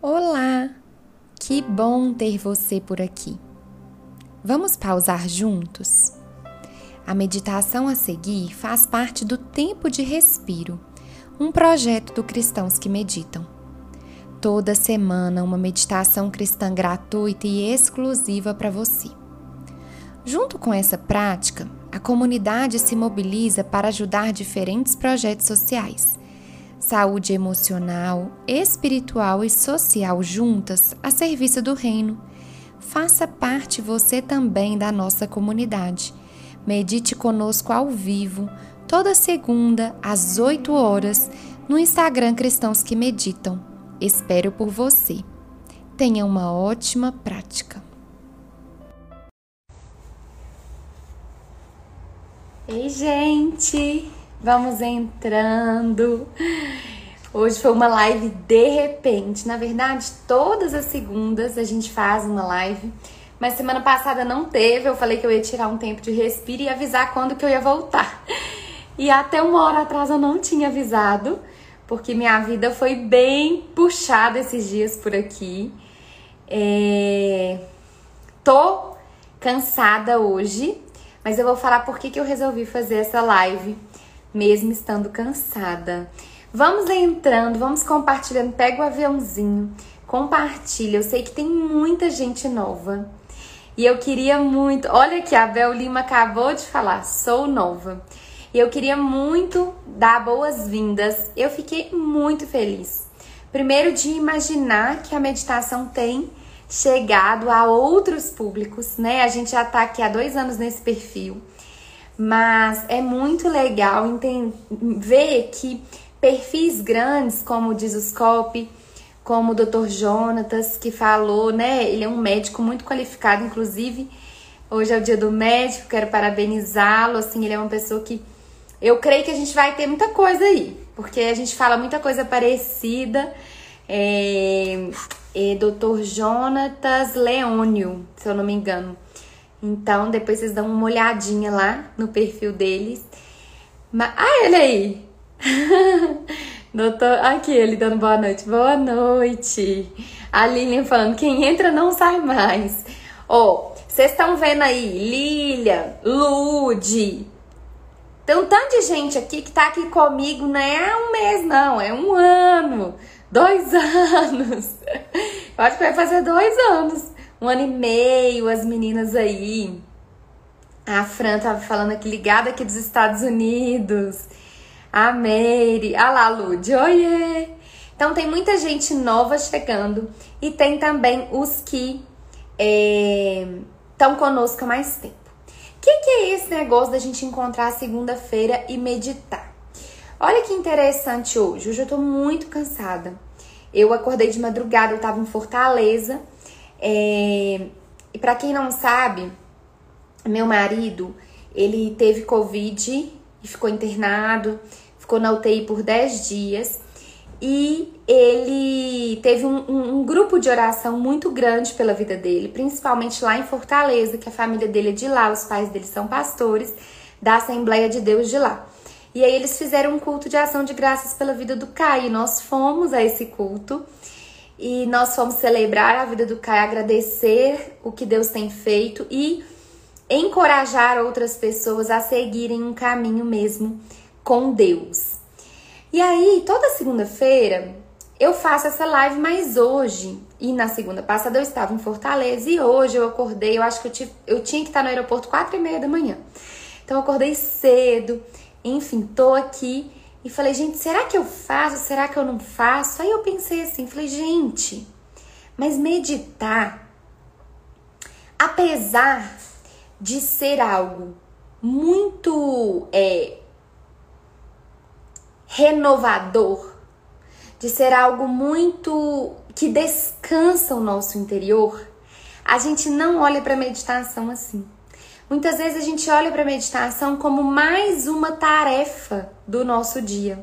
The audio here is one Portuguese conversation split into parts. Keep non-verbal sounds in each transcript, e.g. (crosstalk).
Olá! Que bom ter você por aqui. Vamos pausar juntos? A meditação a seguir faz parte do Tempo de Respiro, um projeto do Cristãos que Meditam. Toda semana, uma meditação cristã gratuita e exclusiva para você. Junto com essa prática, a comunidade se mobiliza para ajudar diferentes projetos sociais saúde emocional, espiritual e social juntas a serviço do Reino. Faça parte você também da nossa comunidade. Medite conosco ao vivo, toda segunda, às 8 horas, no Instagram Cristãos que Meditam. Espero por você. Tenha uma ótima prática. Ei, gente! Vamos entrando. Hoje foi uma live de repente. Na verdade, todas as segundas a gente faz uma live, mas semana passada não teve. Eu falei que eu ia tirar um tempo de respiro e avisar quando que eu ia voltar. E até uma hora atrás eu não tinha avisado, porque minha vida foi bem puxada esses dias por aqui. É... Tô cansada hoje, mas eu vou falar por que, que eu resolvi fazer essa live mesmo estando cansada. Vamos entrando, vamos compartilhando. Pega o aviãozinho, compartilha. Eu sei que tem muita gente nova. E eu queria muito. Olha aqui, a Bel Lima acabou de falar, sou nova. E eu queria muito dar boas-vindas. Eu fiquei muito feliz. Primeiro, de imaginar que a meditação tem chegado a outros públicos, né? A gente já tá aqui há dois anos nesse perfil. Mas é muito legal ver que perfis grandes, como o Scope, como o Dr. Jonatas, que falou, né? Ele é um médico muito qualificado, inclusive. Hoje é o dia do médico, quero parabenizá-lo. Assim, ele é uma pessoa que eu creio que a gente vai ter muita coisa aí, porque a gente fala muita coisa parecida. É, é Dr. Jonatas Leônio, se eu não me engano. Então, depois vocês dão uma olhadinha lá no perfil deles. Mas, ah, ele aí! (laughs) Doutor, aqui ele dando boa noite. Boa noite. A Lilian falando, quem entra não sai mais. Ó, oh, vocês estão vendo aí, Lilian, Lude. Tem um tanto de gente aqui que tá aqui comigo, não é um mês, não, é um ano, dois (laughs) anos. Eu acho que vai fazer dois anos um ano e meio, as meninas aí. A Fran tava falando aqui, ligada aqui dos Estados Unidos. A Mary. Ah lá, Lud. Oiê! Então tem muita gente nova chegando e tem também os que estão é, conosco há mais tempo. O que, que é esse negócio da gente encontrar segunda-feira e meditar? Olha que interessante hoje. Hoje eu tô muito cansada. Eu acordei de madrugada, eu tava em Fortaleza é, e para quem não sabe, meu marido, ele teve Covid e ficou internado, ficou na UTI por 10 dias. E ele teve um, um, um, grupo de oração muito grande pela vida dele, principalmente lá em Fortaleza, que a família dele é de lá, os pais dele são pastores da Assembleia de Deus de lá. E aí eles fizeram um culto de ação de graças pela vida do Caio. Nós fomos a esse culto e nós fomos celebrar a vida do Caio, agradecer o que Deus tem feito e encorajar outras pessoas a seguirem um caminho mesmo com Deus. E aí, toda segunda-feira eu faço essa live, mas hoje e na segunda passada eu estava em Fortaleza e hoje eu acordei, eu acho que eu, tive, eu tinha que estar no aeroporto quatro e meia da manhã. Então eu acordei cedo, enfim, tô aqui e falei, gente, será que eu faço? Será que eu não faço? Aí eu pensei assim, falei, gente, mas meditar, apesar de ser algo muito é, renovador, de ser algo muito que descansa o nosso interior, a gente não olha para meditação assim. Muitas vezes a gente olha para a meditação como mais uma tarefa do nosso dia,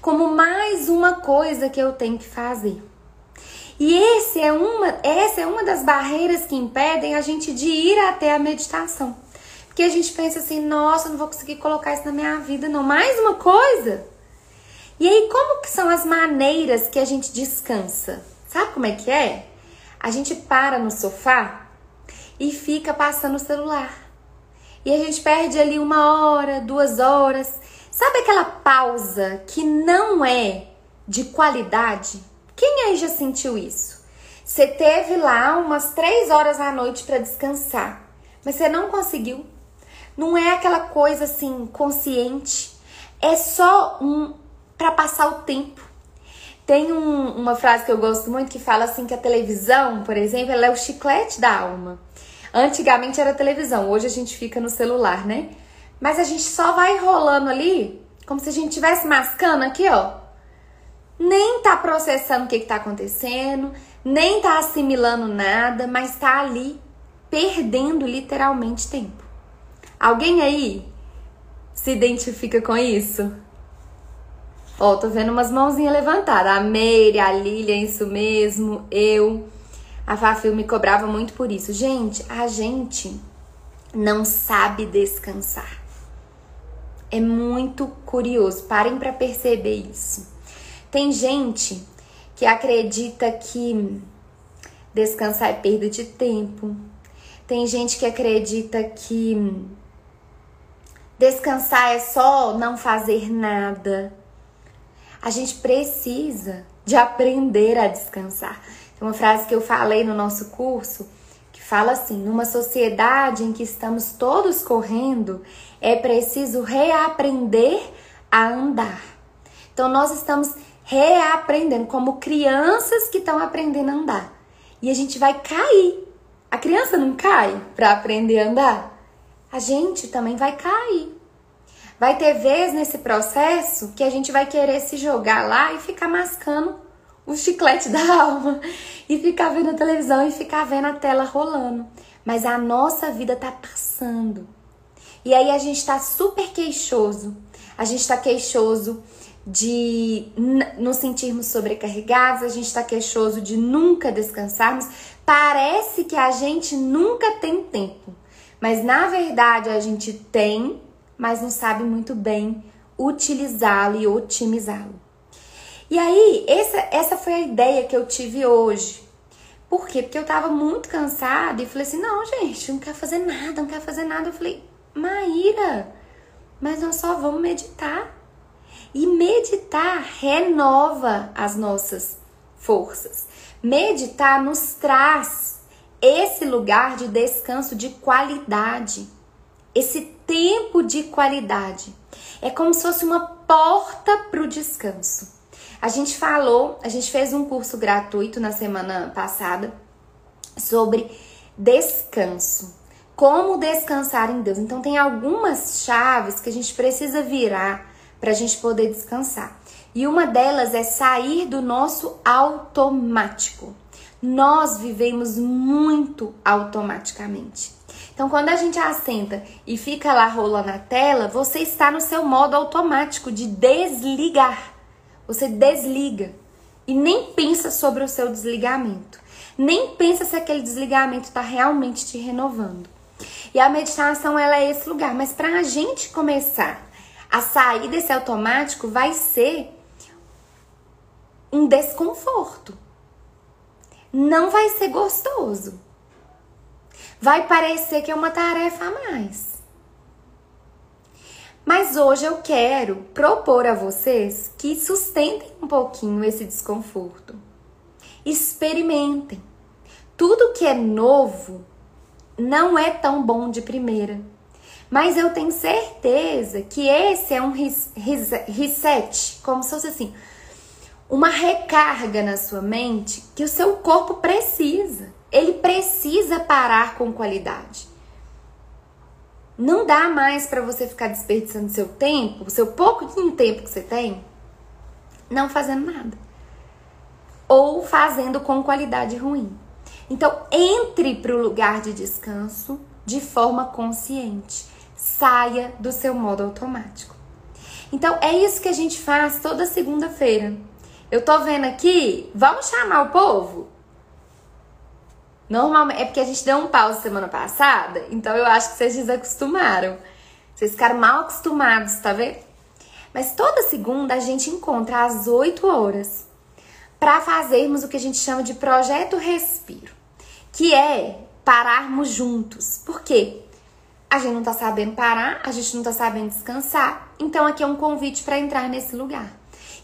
como mais uma coisa que eu tenho que fazer. E esse é uma, essa é uma das barreiras que impedem a gente de ir até a meditação. Porque a gente pensa assim, nossa, não vou conseguir colocar isso na minha vida, não. Mais uma coisa. E aí, como que são as maneiras que a gente descansa? Sabe como é que é? A gente para no sofá e fica passando o celular. E a gente perde ali uma hora, duas horas. Sabe aquela pausa que não é de qualidade? Quem aí já sentiu isso? Você teve lá umas três horas à noite para descansar, mas você não conseguiu. Não é aquela coisa assim consciente. É só um para passar o tempo. Tem um, uma frase que eu gosto muito que fala assim que a televisão, por exemplo, ela é o chiclete da alma. Antigamente era televisão, hoje a gente fica no celular, né? Mas a gente só vai rolando ali, como se a gente estivesse mascando aqui, ó. Nem tá processando o que, que tá acontecendo, nem tá assimilando nada, mas tá ali perdendo literalmente tempo. Alguém aí se identifica com isso? Ó, tô vendo umas mãozinhas levantadas. A Meire, a Lilia, isso mesmo, eu. A Fafil me cobrava muito por isso. Gente, a gente não sabe descansar. É muito curioso. Parem para perceber isso. Tem gente que acredita que descansar é perda de tempo. Tem gente que acredita que descansar é só não fazer nada. A gente precisa de aprender a descansar. Uma frase que eu falei no nosso curso que fala assim: numa sociedade em que estamos todos correndo, é preciso reaprender a andar. Então nós estamos reaprendendo como crianças que estão aprendendo a andar. E a gente vai cair. A criança não cai para aprender a andar. A gente também vai cair. Vai ter vez nesse processo que a gente vai querer se jogar lá e ficar mascando o chiclete (laughs) da alma e ficar vendo a televisão e ficar vendo a tela rolando. Mas a nossa vida tá passando. E aí a gente tá super queixoso. A gente tá queixoso de nos sentirmos sobrecarregados, a gente tá queixoso de nunca descansarmos. Parece que a gente nunca tem tempo. Mas na verdade a gente tem mas não sabe muito bem utilizá-lo e otimizá-lo. E aí, essa, essa foi a ideia que eu tive hoje. Por quê? Porque eu tava muito cansada e falei assim: não, gente, não quero fazer nada, não quero fazer nada. Eu falei, Maíra, mas nós só vamos meditar. E meditar renova as nossas forças. Meditar nos traz esse lugar de descanso de qualidade esse tempo de qualidade. É como se fosse uma porta para o descanso. A gente falou, a gente fez um curso gratuito na semana passada sobre descanso. Como descansar em Deus. Então, tem algumas chaves que a gente precisa virar para a gente poder descansar. E uma delas é sair do nosso automático. Nós vivemos muito automaticamente. Então, quando a gente assenta e fica lá rolando a tela, você está no seu modo automático de desligar. Você desliga e nem pensa sobre o seu desligamento. Nem pensa se aquele desligamento está realmente te renovando. E a meditação ela é esse lugar, mas para a gente começar a sair desse automático vai ser um desconforto. Não vai ser gostoso vai parecer que é uma tarefa a mais. Mas hoje eu quero propor a vocês que sustentem um pouquinho esse desconforto. Experimentem. Tudo que é novo não é tão bom de primeira. Mas eu tenho certeza que esse é um reset, como se fosse assim, uma recarga na sua mente que o seu corpo precisa ele precisa parar com qualidade. Não dá mais para você ficar desperdiçando seu tempo, seu pouco tempo que você tem, não fazendo nada. Ou fazendo com qualidade ruim. Então, entre para o lugar de descanso de forma consciente. Saia do seu modo automático. Então, é isso que a gente faz toda segunda-feira. Eu tô vendo aqui, vamos chamar o povo? Normalmente, é porque a gente deu um pause semana passada, então eu acho que vocês desacostumaram. Vocês ficaram mal acostumados, tá vendo? Mas toda segunda a gente encontra às 8 horas para fazermos o que a gente chama de projeto respiro, que é pararmos juntos. Por quê? A gente não tá sabendo parar, a gente não tá sabendo descansar. Então aqui é um convite para entrar nesse lugar.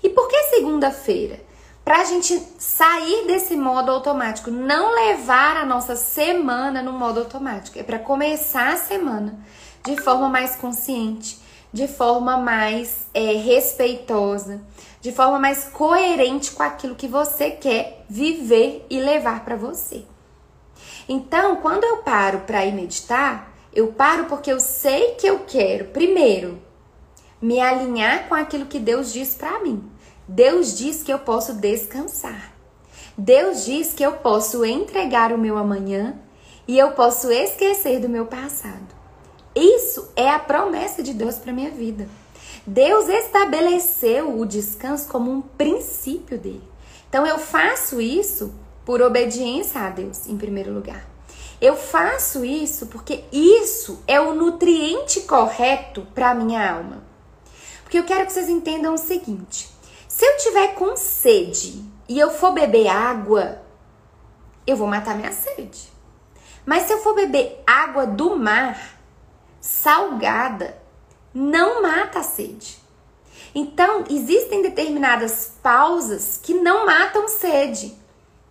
E por que segunda-feira? Para a gente sair desse modo automático, não levar a nossa semana no modo automático. É para começar a semana de forma mais consciente, de forma mais é, respeitosa, de forma mais coerente com aquilo que você quer viver e levar para você. Então, quando eu paro para ir meditar, eu paro porque eu sei que eu quero, primeiro, me alinhar com aquilo que Deus diz para mim. Deus diz que eu posso descansar. Deus diz que eu posso entregar o meu amanhã e eu posso esquecer do meu passado. Isso é a promessa de Deus para minha vida. Deus estabeleceu o descanso como um princípio dele. Então eu faço isso por obediência a Deus, em primeiro lugar. Eu faço isso porque isso é o nutriente correto para minha alma. Porque eu quero que vocês entendam o seguinte: se eu tiver com sede e eu for beber água, eu vou matar minha sede. Mas se eu for beber água do mar, salgada, não mata a sede. Então, existem determinadas pausas que não matam sede,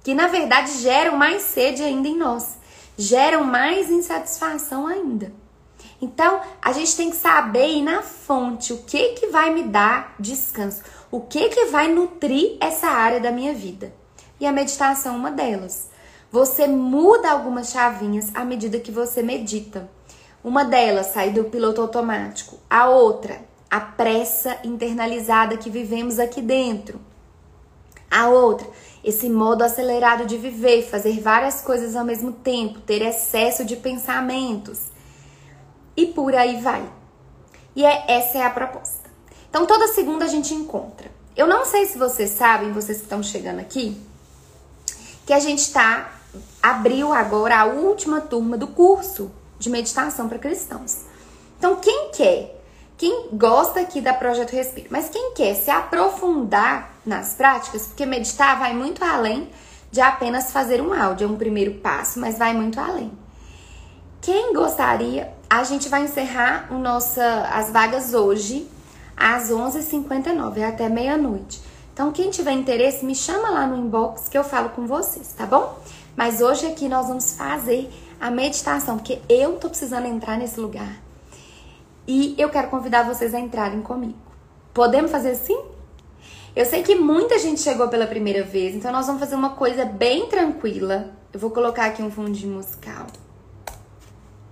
que na verdade geram mais sede ainda em nós, geram mais insatisfação ainda. Então, a gente tem que saber ir na fonte o que que vai me dar descanso o que que vai nutrir essa área da minha vida. E a meditação é uma delas. Você muda algumas chavinhas à medida que você medita. Uma delas sai do piloto automático, a outra, a pressa internalizada que vivemos aqui dentro. A outra, esse modo acelerado de viver, fazer várias coisas ao mesmo tempo, ter excesso de pensamentos. E por aí vai. E é, essa é a proposta. Então toda segunda a gente encontra. Eu não sei se vocês sabem, vocês que estão chegando aqui, que a gente está abriu agora a última turma do curso de meditação para cristãos. Então quem quer, quem gosta aqui da Projeto Respiro, mas quem quer se aprofundar nas práticas, porque meditar vai muito além de apenas fazer um áudio, é um primeiro passo, mas vai muito além. Quem gostaria, a gente vai encerrar o nossa, as vagas hoje às 11h59, é até meia-noite. Então, quem tiver interesse, me chama lá no inbox que eu falo com vocês, tá bom? Mas hoje aqui nós vamos fazer a meditação, porque eu tô precisando entrar nesse lugar. E eu quero convidar vocês a entrarem comigo. Podemos fazer assim? Eu sei que muita gente chegou pela primeira vez, então nós vamos fazer uma coisa bem tranquila. Eu vou colocar aqui um fundinho musical.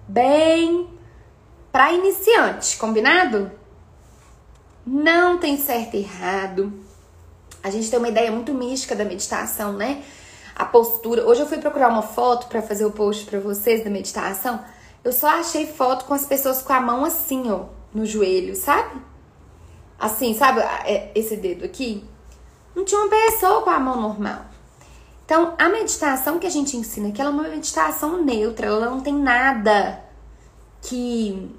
Bem para iniciante, combinado? Não tem certo e errado. A gente tem uma ideia muito mística da meditação, né? A postura. Hoje eu fui procurar uma foto para fazer o post para vocês da meditação. Eu só achei foto com as pessoas com a mão assim, ó, no joelho, sabe? Assim, sabe é, esse dedo aqui? Não tinha uma pessoa com a mão normal. Então, a meditação que a gente ensina aqui, ela é uma meditação neutra, ela não tem nada que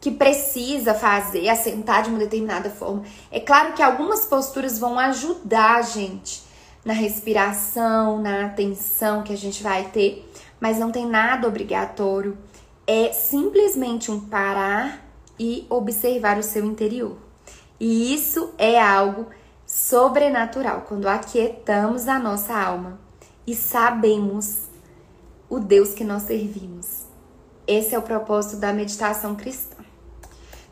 que precisa fazer, assentar de uma determinada forma. É claro que algumas posturas vão ajudar a gente na respiração, na atenção que a gente vai ter, mas não tem nada obrigatório. É simplesmente um parar e observar o seu interior. E isso é algo sobrenatural quando aquietamos a nossa alma e sabemos o Deus que nós servimos. Esse é o propósito da meditação cristã.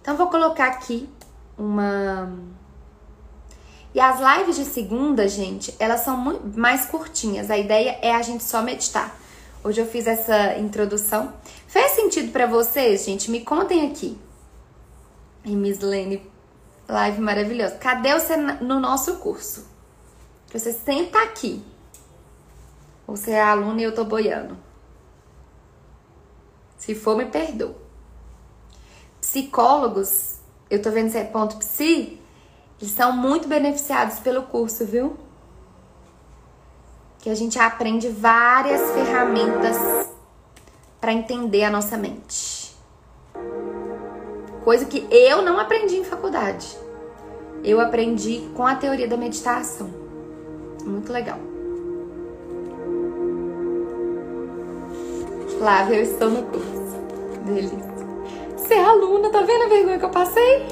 Então, vou colocar aqui uma. E as lives de segunda, gente, elas são mais curtinhas. A ideia é a gente só meditar. Hoje eu fiz essa introdução. Fez sentido para vocês, gente? Me contem aqui. E Miss Lene, live maravilhosa. Cadê você no nosso curso? Você senta aqui. Você é aluna e eu tô boiando. Se for, me perdoa psicólogos, eu tô vendo se é ponto psi, eles são muito beneficiados pelo curso, viu? Que a gente aprende várias ferramentas para entender a nossa mente. Coisa que eu não aprendi em faculdade. Eu aprendi com a teoria da meditação. Muito legal. Flávia, eu estou no curso. Delícia. É aluna, tá vendo a vergonha que eu passei?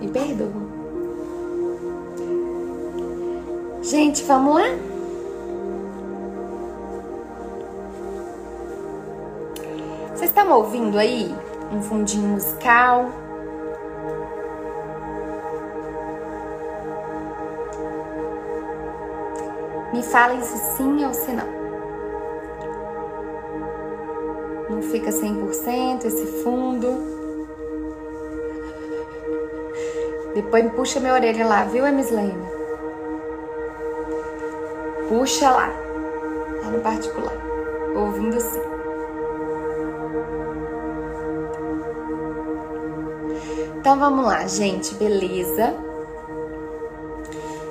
Me perdoa. Gente, vamos lá? Vocês estão ouvindo aí um fundinho musical? Me falem se sim ou se não. Não fica 100% esse fundo. Depois puxa minha orelha lá, viu, Emislene? Puxa lá, lá no particular, ouvindo sim. Então vamos lá, gente, beleza?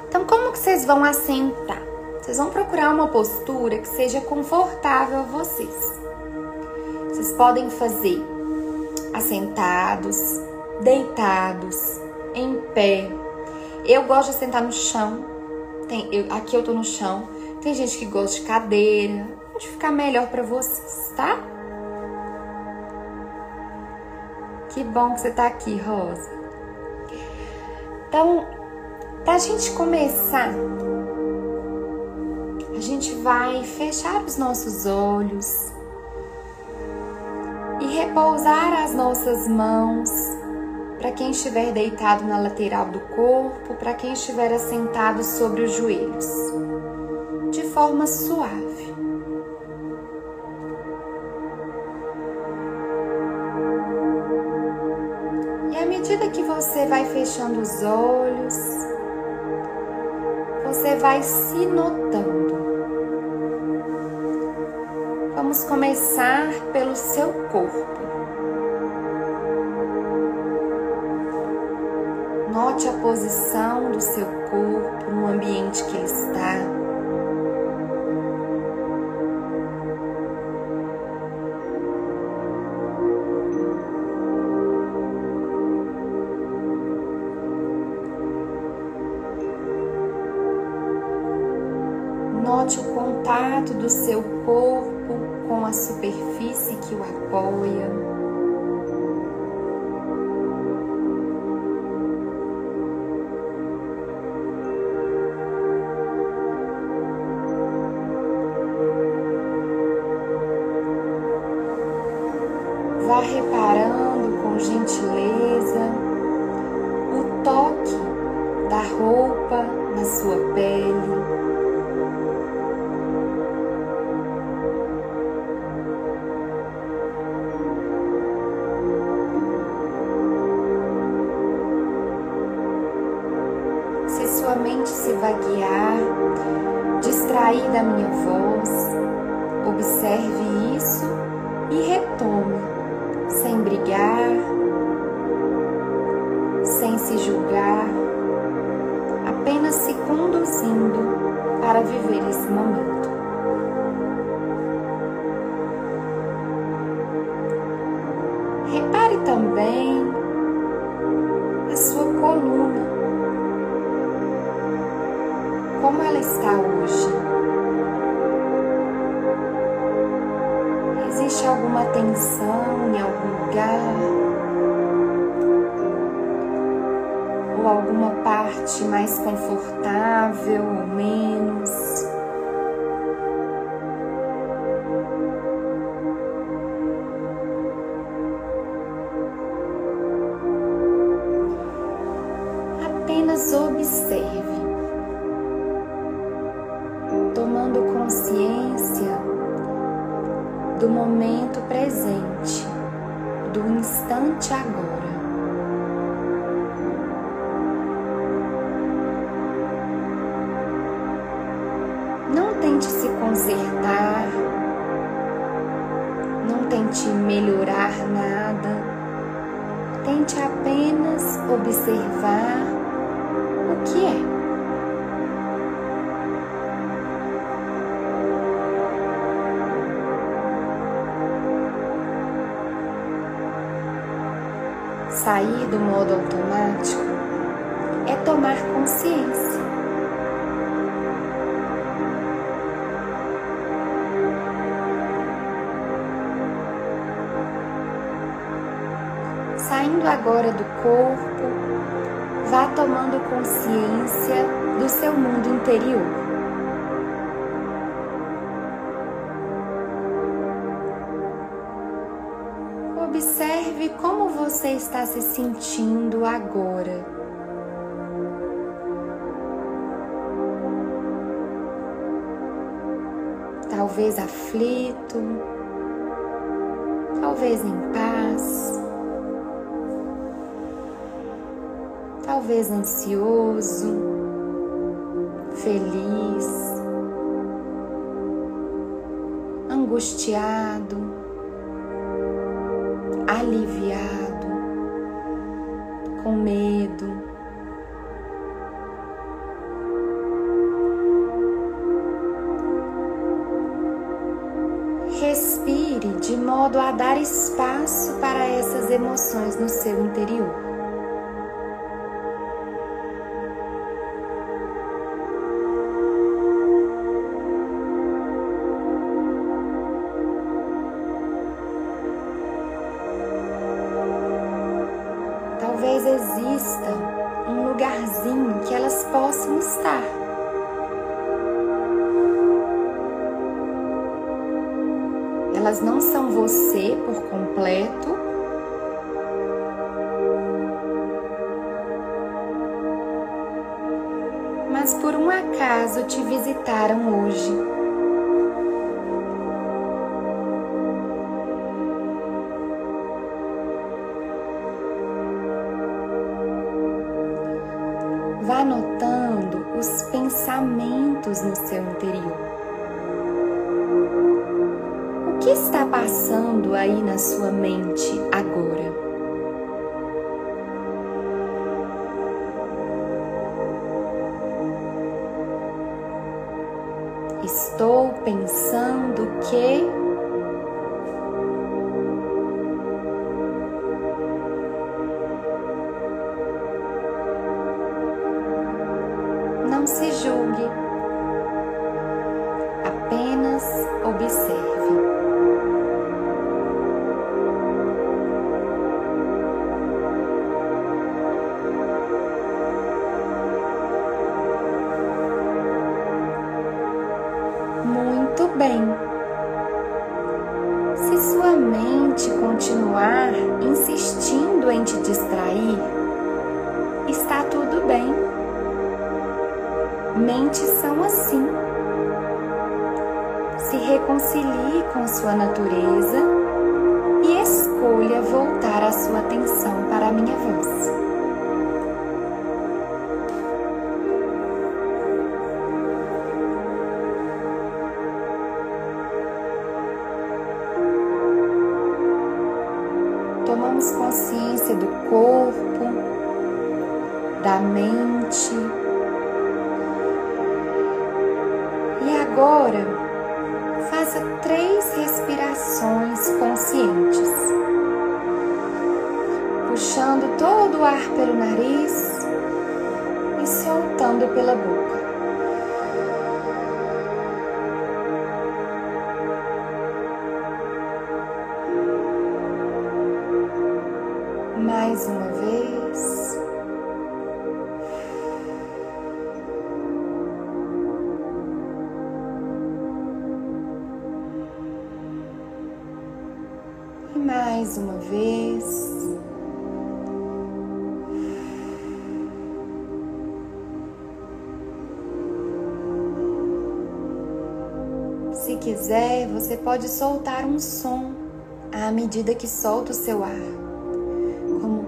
Então como que vocês vão assentar? Vocês vão procurar uma postura que seja confortável a vocês. Podem fazer assentados, deitados, em pé. Eu gosto de sentar no chão. Tem, eu, aqui eu tô no chão. Tem gente que gosta de cadeira. Onde ficar melhor para vocês, tá? Que bom que você tá aqui, Rosa. Então, pra gente começar, a gente vai fechar os nossos olhos repousar as nossas mãos para quem estiver deitado na lateral do corpo, para quem estiver assentado sobre os joelhos, de forma suave. medida que você vai fechando os olhos, você vai se notando. Vamos começar pelo seu corpo. Note a posição do seu corpo no ambiente que ele está. Note o contato do seu superfície que o apoia. Vá reparando com gentileza Repare também a sua coluna como ela está hoje? Existe alguma tensão em algum lugar? Ou alguma parte mais confortável ou menos? Observar o que é. sair do modo automático tomar consciência. Saindo agora do corpo, tomando consciência do seu mundo interior. Observe como você está se sentindo agora. Talvez aflito, talvez em paz, talvez ansioso, feliz, angustiado aliviado, com medo. Respire de modo a dar espaço para essas emoções no seu interior. Acaso te visitaram hoje. Vá anotando os pensamentos no seu interior. Muito bem. Se sua mente continuar insistindo em te distrair, está tudo bem. Mentes são assim. Se reconcilie com sua natureza e escolha voltar a sua atenção para a minha voz. Pode soltar um som à medida que solta o seu ar, como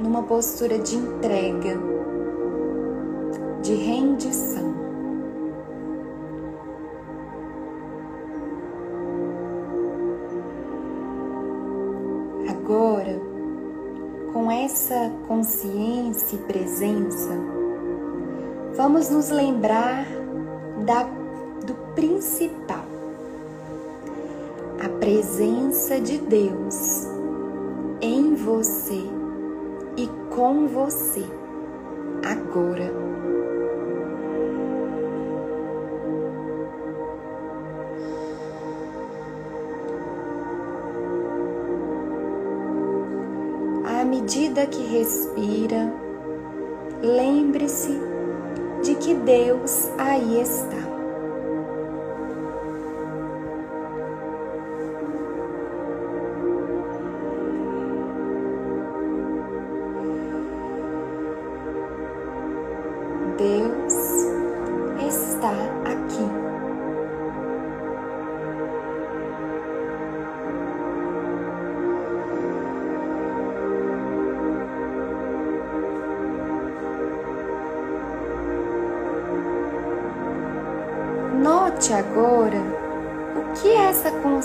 numa postura de entrega, de rendição. agora, com essa consciência e presença, vamos nos lembrar da, do principal, a presença de Deus em você e com você agora. À medida que respira, lembre-se que Deus aí está.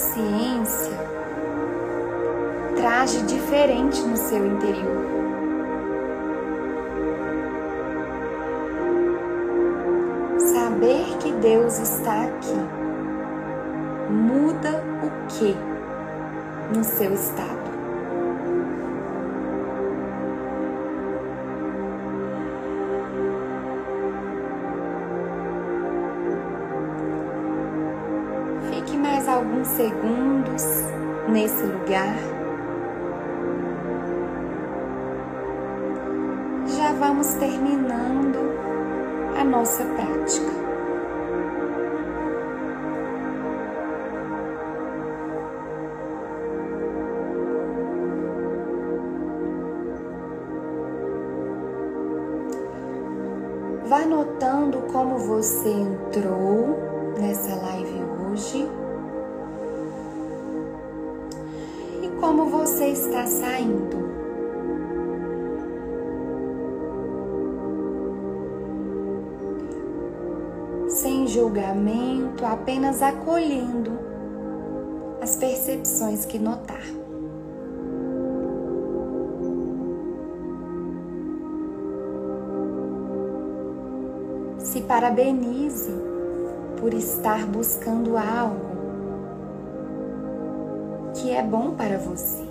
Consciência traz de diferente no seu interior. Saber que Deus está aqui muda o que no seu estado? Nesse lugar. Já vamos terminando a nossa prática. Vá notando como você como você está saindo. Sem julgamento, apenas acolhendo as percepções que notar. Se parabenize por estar buscando algo que é bom para você.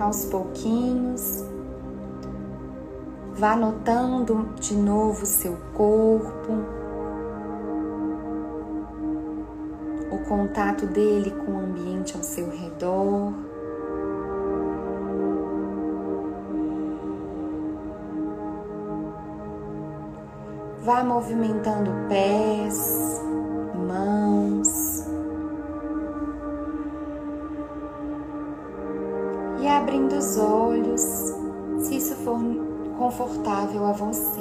Aos pouquinhos, vá notando de novo seu corpo, o contato dele com o ambiente ao seu redor. Vá movimentando pés, mãos. E abrindo os olhos, se isso for confortável a você.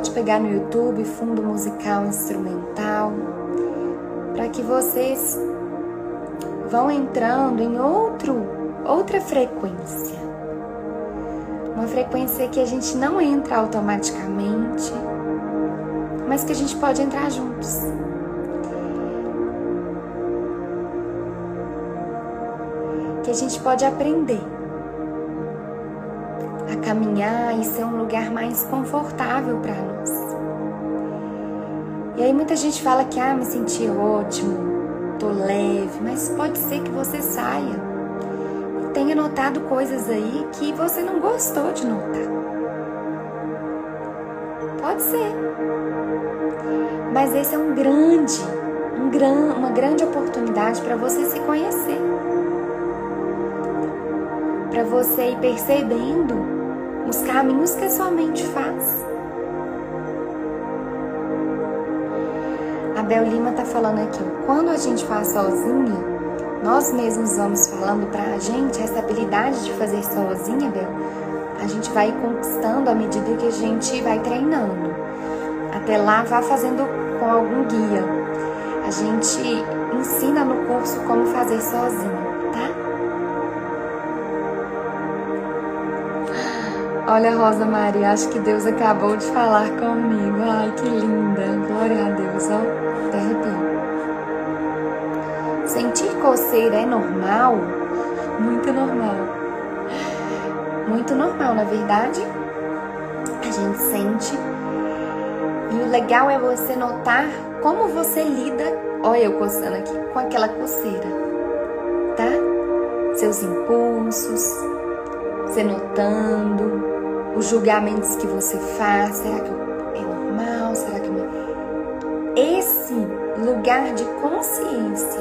Pode pegar no YouTube fundo musical instrumental para que vocês vão entrando em outro, outra frequência. Uma frequência que a gente não entra automaticamente, mas que a gente pode entrar juntos. Que a gente pode aprender caminhar e ser um lugar mais confortável para nós. E aí muita gente fala que ah, me senti ótimo, tô leve, mas pode ser que você saia e tenha notado coisas aí que você não gostou de notar. Pode ser. Mas esse é um grande, um gran, uma grande oportunidade para você se conhecer. Para você ir percebendo os caminhos que a sua mente faz. Abel Lima está falando aqui, quando a gente faz sozinha, nós mesmos vamos falando para a gente essa habilidade de fazer sozinha, Bel. a gente vai conquistando à medida que a gente vai treinando. Até lá, vá fazendo com algum guia. A gente ensina no curso como fazer sozinho. Olha, Rosa Maria, acho que Deus acabou de falar comigo. Ai, que linda. Glória a Deus, ó. Até arrepio. Sentir coceira é normal? Muito normal. Muito normal, na verdade. A gente sente. E o legal é você notar como você lida, olha eu coçando aqui, com aquela coceira, tá? Seus impulsos, você notando, os julgamentos que você faz, será que é normal? Será que? É? Esse lugar de consciência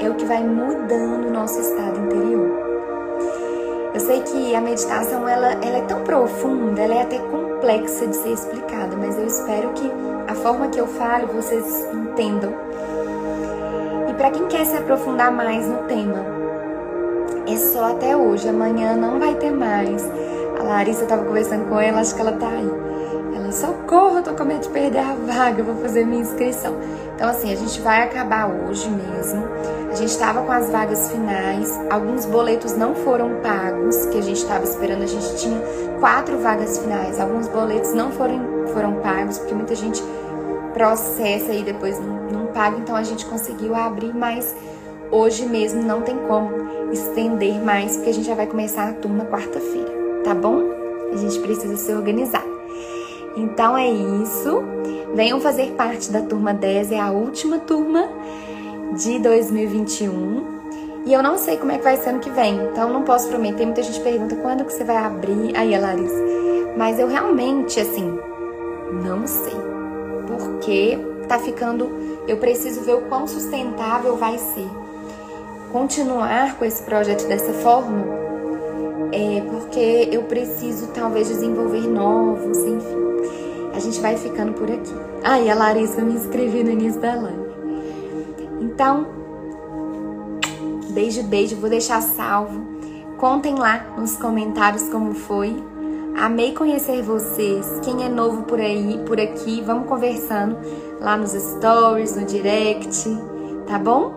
é o que vai mudando o nosso estado interior. Eu sei que a meditação ela, ela é tão profunda, ela é até complexa de ser explicada, mas eu espero que a forma que eu falo vocês entendam. E para quem quer se aprofundar mais no tema, é só até hoje, amanhã não vai ter mais. A Larissa estava conversando com ela, acho que ela tá aí. Ela, socorro, eu tô com medo de perder a vaga, vou fazer minha inscrição. Então, assim, a gente vai acabar hoje mesmo. A gente estava com as vagas finais, alguns boletos não foram pagos, que a gente estava esperando. A gente tinha quatro vagas finais, alguns boletos não foram, foram pagos, porque muita gente processa e depois não, não paga, então a gente conseguiu abrir, mas hoje mesmo não tem como estender mais, porque a gente já vai começar a turma quarta-feira, tá bom? A gente precisa se organizar. Então é isso. Venham fazer parte da turma 10, é a última turma de 2021. E eu não sei como é que vai ser ano que vem, então não posso prometer. Muita gente pergunta quando que você vai abrir. Aí a Larissa. Mas eu realmente, assim, não sei. Porque tá ficando. Eu preciso ver o quão sustentável vai ser. Continuar com esse projeto dessa forma, é porque eu preciso talvez desenvolver novos, enfim. A gente vai ficando por aqui. Aí a Larissa me inscrevi no início da live. Então, beijo, beijo, vou deixar salvo. Contem lá nos comentários como foi. Amei conhecer vocês. Quem é novo por aí, por aqui, vamos conversando lá nos stories, no direct, tá bom?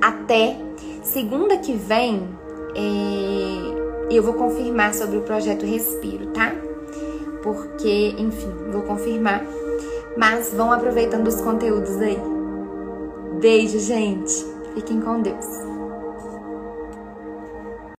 Até segunda que vem, é, eu vou confirmar sobre o projeto Respiro, tá? Porque, enfim, vou confirmar. Mas vão aproveitando os conteúdos aí. Beijo, gente. Fiquem com Deus.